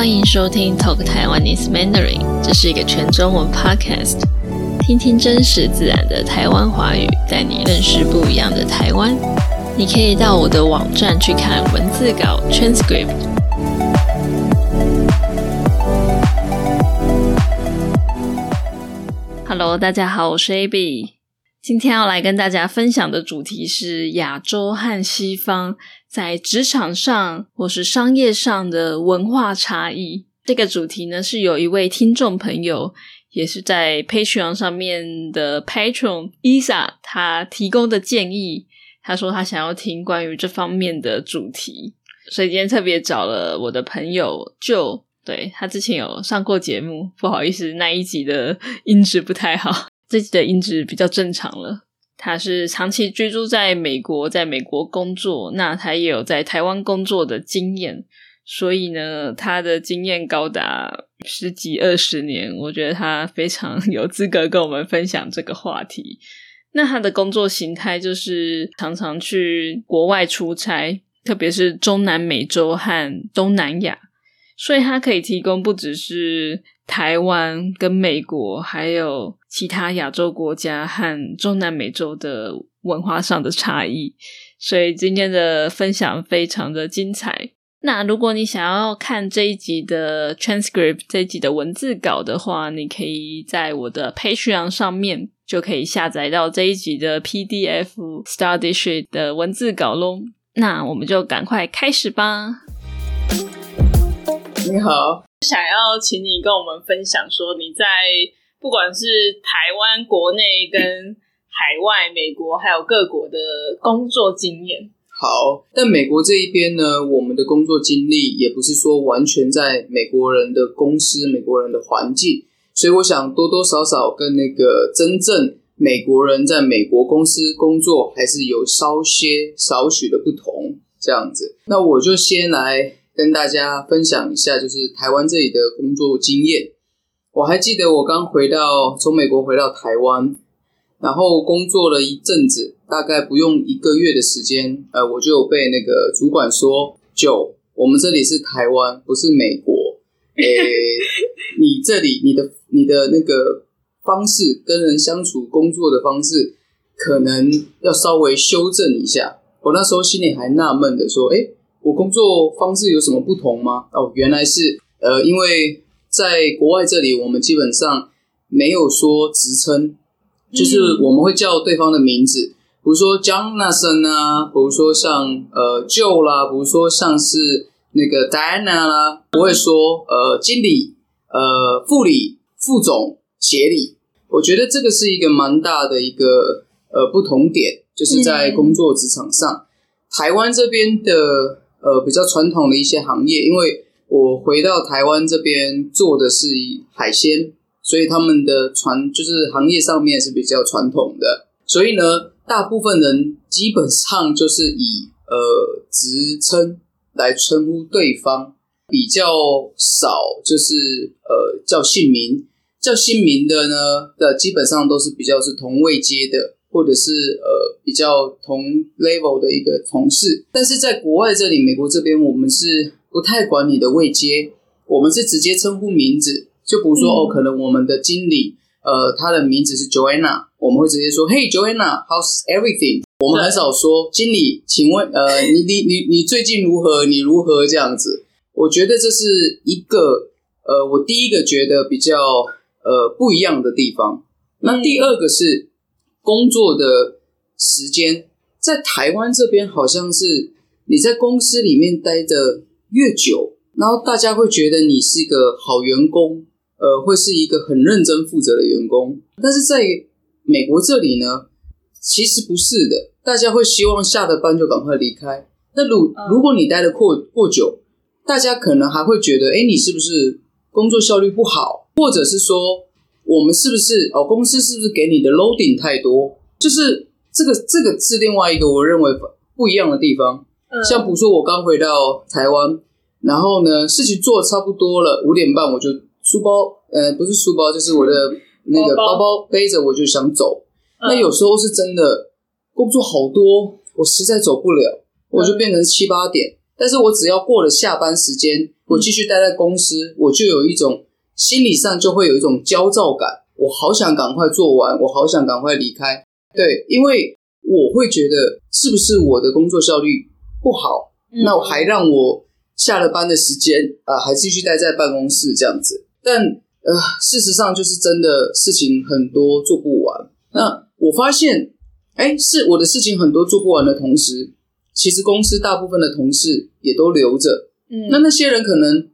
欢迎收听 Talk Taiwanese Mandarin，这是一个全中文 podcast，听听真实自然的台湾华语，带你认识不一样的台湾。你可以到我的网站去看文字稿 transcript。Hello，大家好，我是 AB。今天要来跟大家分享的主题是亚洲和西方在职场上或是商业上的文化差异。这个主题呢，是有一位听众朋友，也是在 Patreon 上面的 Patron Isa，他提供的建议。他说他想要听关于这方面的主题，所以今天特别找了我的朋友就对他之前有上过节目，不好意思，那一集的音质不太好。这集的音质比较正常了。他是长期居住在美国，在美国工作，那他也有在台湾工作的经验，所以呢，他的经验高达十几二十年，我觉得他非常有资格跟我们分享这个话题。那他的工作形态就是常常去国外出差，特别是中南美洲和东南亚，所以他可以提供不只是。台湾跟美国还有其他亚洲国家和中南美洲的文化上的差异，所以今天的分享非常的精彩。那如果你想要看这一集的 transcript 这一集的文字稿的话，你可以在我的 Patreon 上面就可以下载到这一集的 PDF study 的文字稿喽。那我们就赶快开始吧。你好。想要请你跟我们分享，说你在不管是台湾国内跟海外、美国还有各国的工作经验。好，但美国这一边呢，我们的工作经历也不是说完全在美国人的公司、美国人的环境，所以我想多多少少跟那个真正美国人在美国公司工作还是有稍些少许的不同。这样子，那我就先来。跟大家分享一下，就是台湾这里的工作经验。我还记得我刚回到从美国回到台湾，然后工作了一阵子，大概不用一个月的时间，呃，我就被那个主管说：“就我们这里是台湾，不是美国。诶，你这里你的你的那个方式跟人相处、工作的方式，可能要稍微修正一下。”我那时候心里还纳闷的说：“诶。我工作方式有什么不同吗？哦，原来是呃，因为在国外这里，我们基本上没有说职称，就是我们会叫对方的名字，比如说 Jonathan 啊，比如说像呃 Joe 啦，比如说像是那个 Diana 啦，不会说呃经理、呃副理、副总、协理。我觉得这个是一个蛮大的一个呃不同点，就是在工作职场上，台湾这边的。呃，比较传统的一些行业，因为我回到台湾这边做的是海鲜，所以他们的传就是行业上面是比较传统的，所以呢，大部分人基本上就是以呃职称来称呼对方，比较少就是呃叫姓名，叫姓名的呢的基本上都是比较是同位阶的。或者是呃比较同 level 的一个同事，但是在国外这里，美国这边我们是不太管你的位阶，我们是直接称呼名字。就比如说哦，可能我们的经理呃他的名字是 Joanna，我们会直接说 Hey Joanna，How's everything？我们很少说经理，请问呃你你你你最近如何？你如何这样子？我觉得这是一个呃我第一个觉得比较呃不一样的地方。那第二个是。工作的时间在台湾这边，好像是你在公司里面待的越久，然后大家会觉得你是一个好员工，呃，会是一个很认真负责的员工。但是在美国这里呢，其实不是的，大家会希望下了班就赶快离开。那如如果你待的过过久，大家可能还会觉得，哎，你是不是工作效率不好，或者是说。我们是不是哦？公司是不是给你的 loading 太多？就是这个，这个是另外一个我认为不一样的地方。像比如说，我刚回到台湾，然后呢，事情做的差不多了，五点半我就书包，呃，不是书包，就是我的那个包包背着，我就想走。那有时候是真的工作好多，我实在走不了，我就变成七八点。但是我只要过了下班时间，我继续待在公司，我就有一种心理上就会有一种焦躁感，我好想赶快做完，我好想赶快离开。对，因为我会觉得是不是我的工作效率不好，那我还让我下了班的时间啊，还继续待在办公室这样子。但呃，事实上就是真的事情很多做不完。那我发现，哎，是我的事情很多做不完的同时，其实公司大部分的同事也都留着。嗯，那那些人可能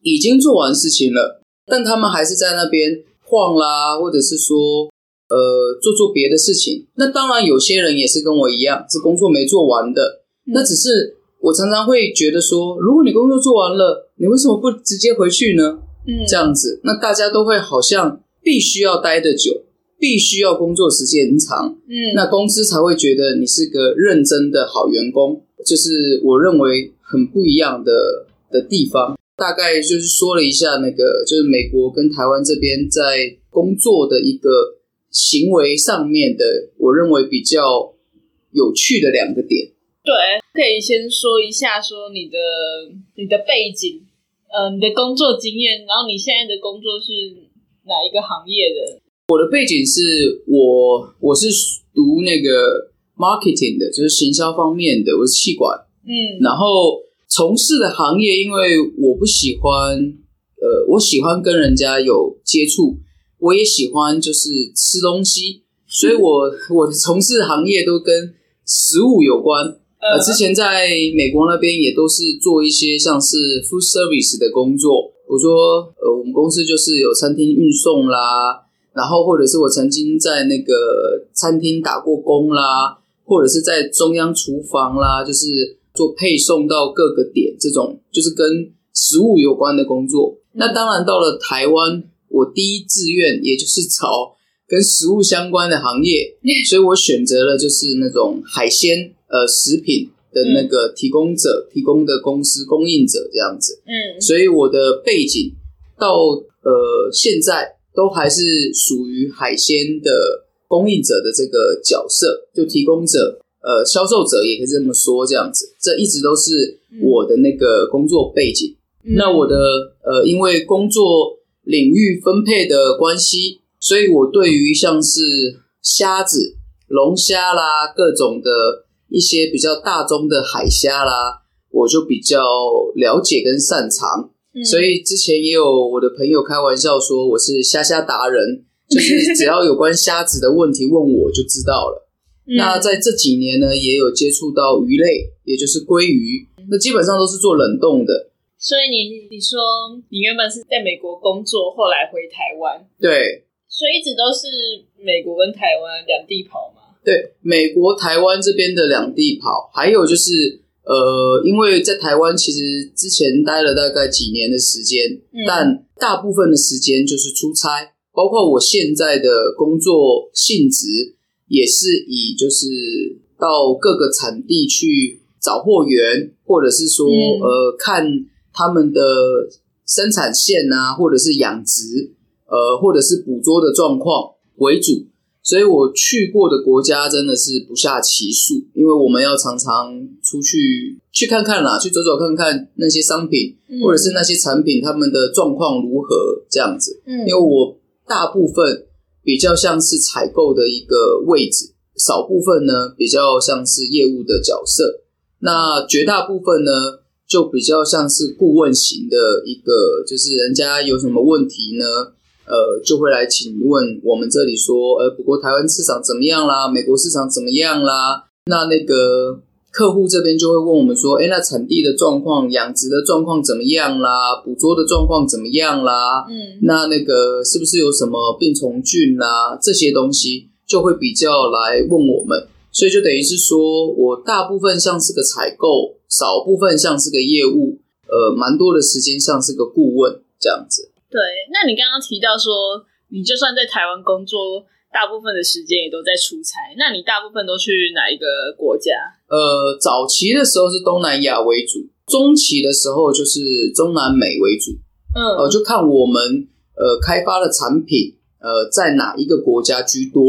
已经做完事情了，但他们还是在那边晃啦，或者是说。呃，做做别的事情。那当然，有些人也是跟我一样，是工作没做完的。那只是我常常会觉得说，如果你工作做完了，你为什么不直接回去呢？嗯，这样子，那大家都会好像必须要待的久，必须要工作时间很长。嗯，那公司才会觉得你是个认真的好员工。就是我认为很不一样的的地方。大概就是说了一下那个，就是美国跟台湾这边在工作的一个。行为上面的，我认为比较有趣的两个点。对，可以先说一下，说你的你的背景，呃，你的工作经验，然后你现在的工作是哪一个行业的？我的背景是我我是读那个 marketing 的，就是行销方面的，我是气管。嗯，然后从事的行业，因为我不喜欢，呃，我喜欢跟人家有接触。我也喜欢就是吃东西，所以我 我从事行业都跟食物有关。呃，之前在美国那边也都是做一些像是 food service 的工作。我说，呃，我们公司就是有餐厅运送啦，然后或者是我曾经在那个餐厅打过工啦，或者是在中央厨房啦，就是做配送到各个点这种，就是跟食物有关的工作。那当然到了台湾。我第一志愿也就是朝跟食物相关的行业，所以我选择了就是那种海鲜呃食品的那个提供者、提供的公司供应者这样子。嗯，所以我的背景到呃现在都还是属于海鲜的供应者的这个角色，就提供者呃销售者也可以这么说这样子。这一直都是我的那个工作背景。那我的呃因为工作。领域分配的关系，所以我对于像是虾子、龙虾啦，各种的一些比较大宗的海虾啦，我就比较了解跟擅长。所以之前也有我的朋友开玩笑说我是虾虾达人，就是只要有关虾子的问题问我就知道了。那在这几年呢，也有接触到鱼类，也就是鲑鱼，那基本上都是做冷冻的。所以你你说你原本是在美国工作，后来回台湾，对，所以一直都是美国跟台湾两地跑嘛。对，美国、台湾这边的两地跑，还有就是呃，因为在台湾其实之前待了大概几年的时间，但大部分的时间就是出差，包括我现在的工作性质也是以就是到各个产地去找货源，或者是说呃看。他们的生产线啊，或者是养殖，呃，或者是捕捉的状况为主，所以我去过的国家真的是不下其数。因为我们要常常出去去看看啦，去走走看看那些商品，或者是那些产品他们的状况如何这样子。嗯，因为我大部分比较像是采购的一个位置，少部分呢比较像是业务的角色，那绝大部分呢。就比较像是顾问型的一个，就是人家有什么问题呢，呃，就会来请问我们这里说，呃，不过台湾市场怎么样啦？美国市场怎么样啦？那那个客户这边就会问我们说，哎，那产地的状况、养殖的状况怎么样啦？捕捉的状况怎么样啦？嗯，那那个是不是有什么病虫菌啦？这些东西就会比较来问我们。所以就等于是说，我大部分像是个采购，少部分像是个业务，呃，蛮多的时间像是个顾问这样子。对，那你刚刚提到说，你就算在台湾工作，大部分的时间也都在出差，那你大部分都去哪一个国家？呃，早期的时候是东南亚为主，中期的时候就是中南美为主。嗯，呃，就看我们呃开发的产品，呃，在哪一个国家居多。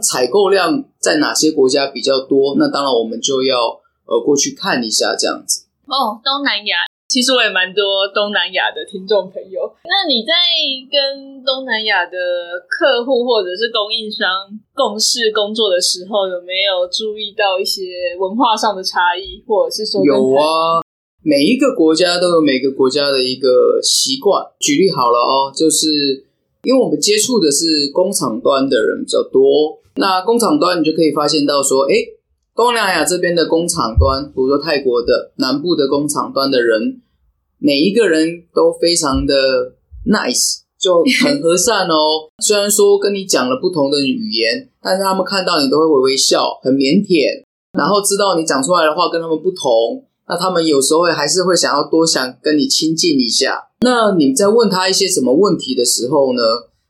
采购量在哪些国家比较多？那当然，我们就要呃过去看一下这样子。哦，东南亚，其实我也蛮多东南亚的听众朋友。那你在跟东南亚的客户或者是供应商共事工作的时候，有没有注意到一些文化上的差异，或者是说有啊？每一个国家都有每个国家的一个习惯。举例好了哦，就是因为我们接触的是工厂端的人比较多，那工厂端你就可以发现到说，哎。东南亚这边的工厂端，比如说泰国的南部的工厂端的人，每一个人都非常的 nice，就很和善哦。虽然说跟你讲了不同的语言，但是他们看到你都会微微笑，很腼腆，然后知道你讲出来的话跟他们不同，那他们有时候还是会想要多想跟你亲近一下。那你在问他一些什么问题的时候呢？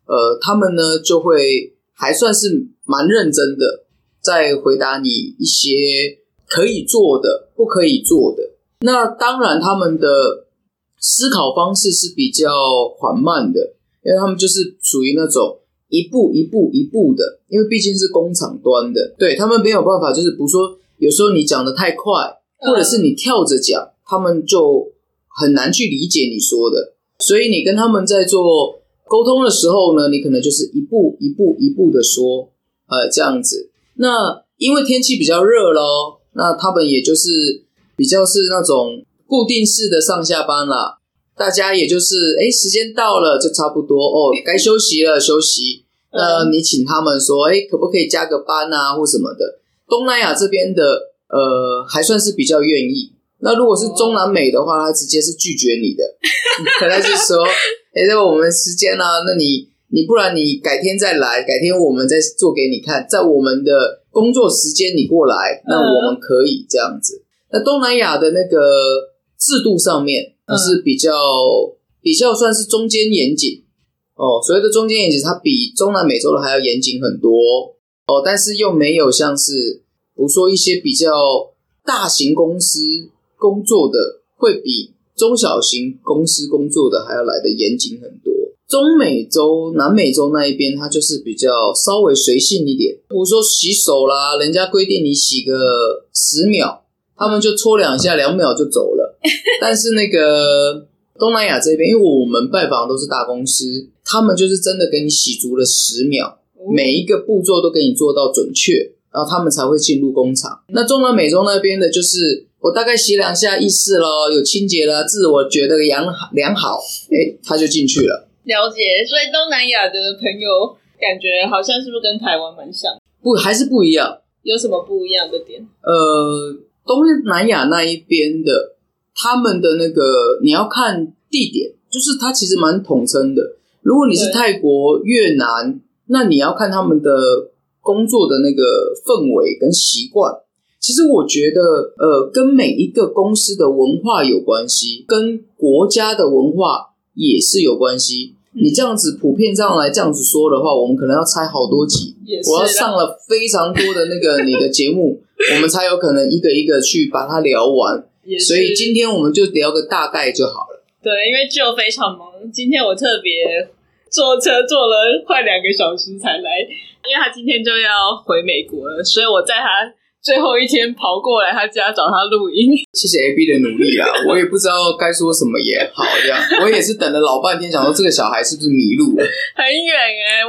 呃，他们呢就会还算是蛮认真的。再回答你一些可以做的、不可以做的。那当然，他们的思考方式是比较缓慢的，因为他们就是属于那种一步一步一步的。因为毕竟是工厂端的，对他们没有办法，就是比如说，有时候你讲的太快，或者是你跳着讲，他们就很难去理解你说的。所以你跟他们在做沟通的时候呢，你可能就是一步一步一步的说，呃，这样子。那因为天气比较热咯，那他们也就是比较是那种固定式的上下班啦，大家也就是哎时间到了就差不多哦，该休息了休息。那你请他们说哎可不可以加个班啊或什么的？东南亚这边的呃还算是比较愿意。那如果是中南美的话，他直接是拒绝你的，可能是说哎在我们时间啊，那你。你不然你改天再来，改天我们再做给你看，在我们的工作时间你过来，那我们可以这样子。那东南亚的那个制度上面是比较比较算是中间严谨哦，所谓的中间严谨，它比中南美洲的还要严谨很多哦，但是又没有像是，比如说一些比较大型公司工作的，会比中小型公司工作的还要来的严谨很多。中美洲、南美洲那一边，它就是比较稍微随性一点。比如说洗手啦，人家规定你洗个十秒，他们就搓两下，两秒就走了。但是那个东南亚这边，因为我们拜访都是大公司，他们就是真的给你洗足了十秒，每一个步骤都给你做到准确，然后他们才会进入工厂。那中南美洲那边的，就是我大概洗两下意识咯，有清洁了，自我觉得良良好，哎，他就进去了。了解，所以东南亚的朋友感觉好像是不是跟台湾蛮像？不，还是不一样。有什么不一样的点？呃，东南亚那一边的，他们的那个你要看地点，就是它其实蛮统称的。如果你是泰国、越南，那你要看他们的工作的那个氛围跟习惯。其实我觉得，呃，跟每一个公司的文化有关系，跟国家的文化也是有关系。你这样子普遍上来这样子说的话，我们可能要拆好多集，我要上了非常多的那个 你的节目，我们才有可能一个一个去把它聊完。所以今天我们就聊个大概就好了。对，因为就非常忙，今天我特别坐车坐了快两个小时才来，因为他今天就要回美国了，所以我在他。最后一天跑过来他家找他录音，谢谢 A B 的努力啊！我也不知道该说什么也好，这样 我也是等了老半天，想说这个小孩是不是迷路了？很远哎。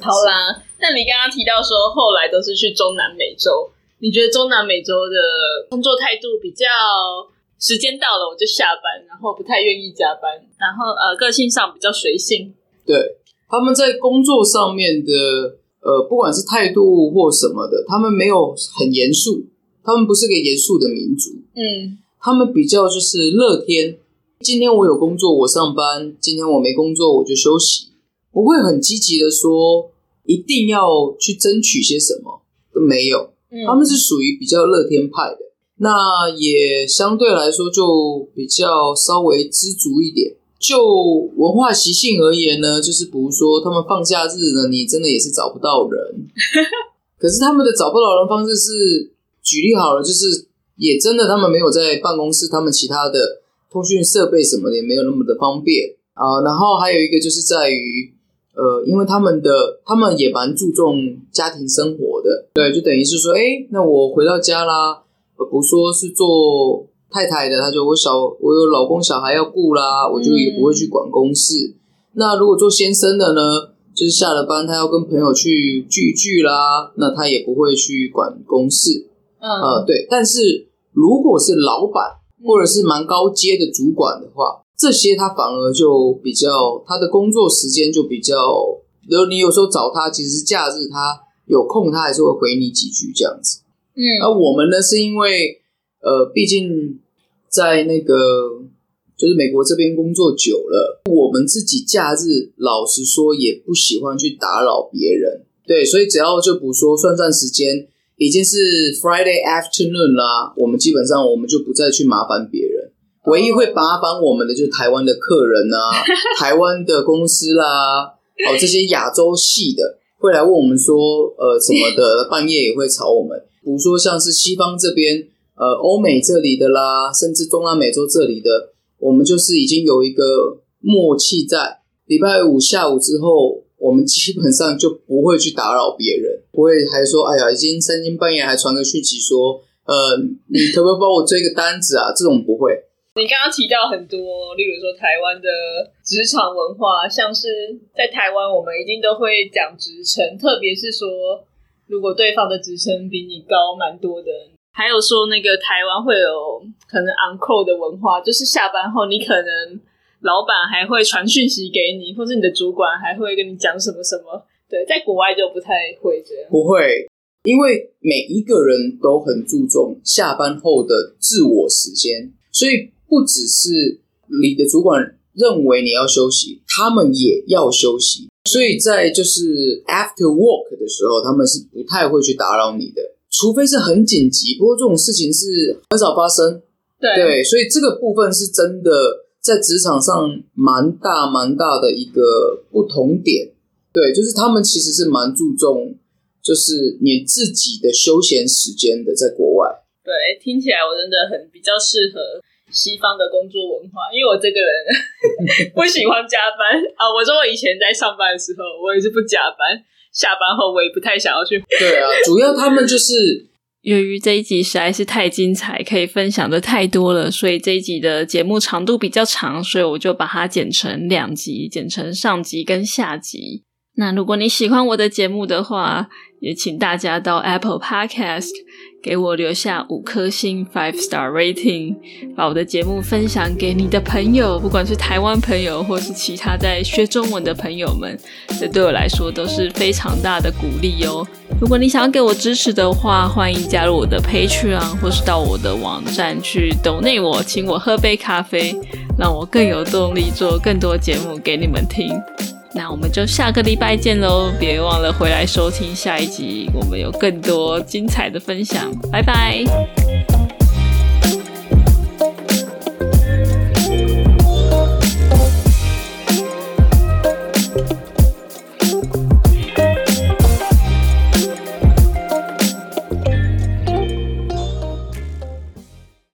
好啦，那你刚刚提到说后来都是去中南美洲，你觉得中南美洲的工作态度比较时间到了我就下班，然后不太愿意加班，然后呃个性上比较随性。对，他们在工作上面的。呃，不管是态度或什么的，他们没有很严肃，他们不是个严肃的民族。嗯，他们比较就是乐天。今天我有工作，我上班；今天我没工作，我就休息。不会很积极的说一定要去争取些什么，都没有。他们是属于比较乐天派的，那也相对来说就比较稍微知足一点。就文化习性而言呢，就是比如说他们放假日呢，你真的也是找不到人。可是他们的找不到人方式是，举例好了，就是也真的他们没有在办公室，他们其他的通讯设备什么的也没有那么的方便啊。然后还有一个就是在于，呃，因为他们的他们也蛮注重家庭生活的，对，就等于是说，哎，那我回到家啦，而不说是做。太太的，他就我小我有老公小孩要顾啦，我就也不会去管公事。那如果做先生的呢，就是下了班他要跟朋友去聚聚啦，那他也不会去管公事。嗯，呃，对。但是如果是老板或者是蛮高阶的主管的话，这些他反而就比较他的工作时间就比较，比如你有时候找他，其实假日他有空，他还是会回你几句这样子。嗯，而我们呢，是因为呃，毕竟在那个就是美国这边工作久了，我们自己假日老实说也不喜欢去打扰别人，对，所以只要就不说算算时间，已经是 Friday afternoon 啦，我们基本上我们就不再去麻烦别人，唯一会麻烦我们的就是台湾的客人啊，台湾的公司啦，哦这些亚洲系的会来问我们说呃什么的，半夜也会吵我们。比如说像是西方这边，呃，欧美这里的啦，甚至中南美洲这里的，我们就是已经有一个默契，在礼拜五下午之后，我们基本上就不会去打扰别人，不会还说，哎呀，已经三更半夜还传个讯息说，呃，你可不可以帮我追个单子啊？这种不会。你刚刚提到很多，例如说台湾的职场文化，像是在台湾，我们一定都会讲职称，特别是说。如果对方的职称比你高蛮多的，还有说那个台湾会有可能 uncle 的文化，就是下班后你可能老板还会传讯息给你，或是你的主管还会跟你讲什么什么。对，在国外就不太会这样。不会，因为每一个人都很注重下班后的自我时间，所以不只是你的主管认为你要休息，他们也要休息。所以在就是 after work 的时候，他们是不太会去打扰你的，除非是很紧急。不过这种事情是很少发生。对，所以这个部分是真的在职场上蛮大蛮大的一个不同点。对，就是他们其实是蛮注重，就是你自己的休闲时间的，在国外。对，听起来我真的很比较适合。西方的工作文化，因为我这个人 不喜欢加班啊。我说我以前在上班的时候，我也是不加班，下班后我也不太想要去。对啊，主要他们就是由于这一集实在是太精彩，可以分享的太多了，所以这一集的节目长度比较长，所以我就把它剪成两集，剪成上集跟下集。那如果你喜欢我的节目的话，也请大家到 Apple Podcast 给我留下五颗星 （five star rating），把我的节目分享给你的朋友，不管是台湾朋友或是其他在学中文的朋友们，这对我来说都是非常大的鼓励哦。如果你想要给我支持的话，欢迎加入我的 Patreon，或是到我的网站去 donate 我，请我喝杯咖啡，让我更有动力做更多节目给你们听。那我们就下个礼拜见喽！别忘了回来收听下一集，我们有更多精彩的分享。拜拜。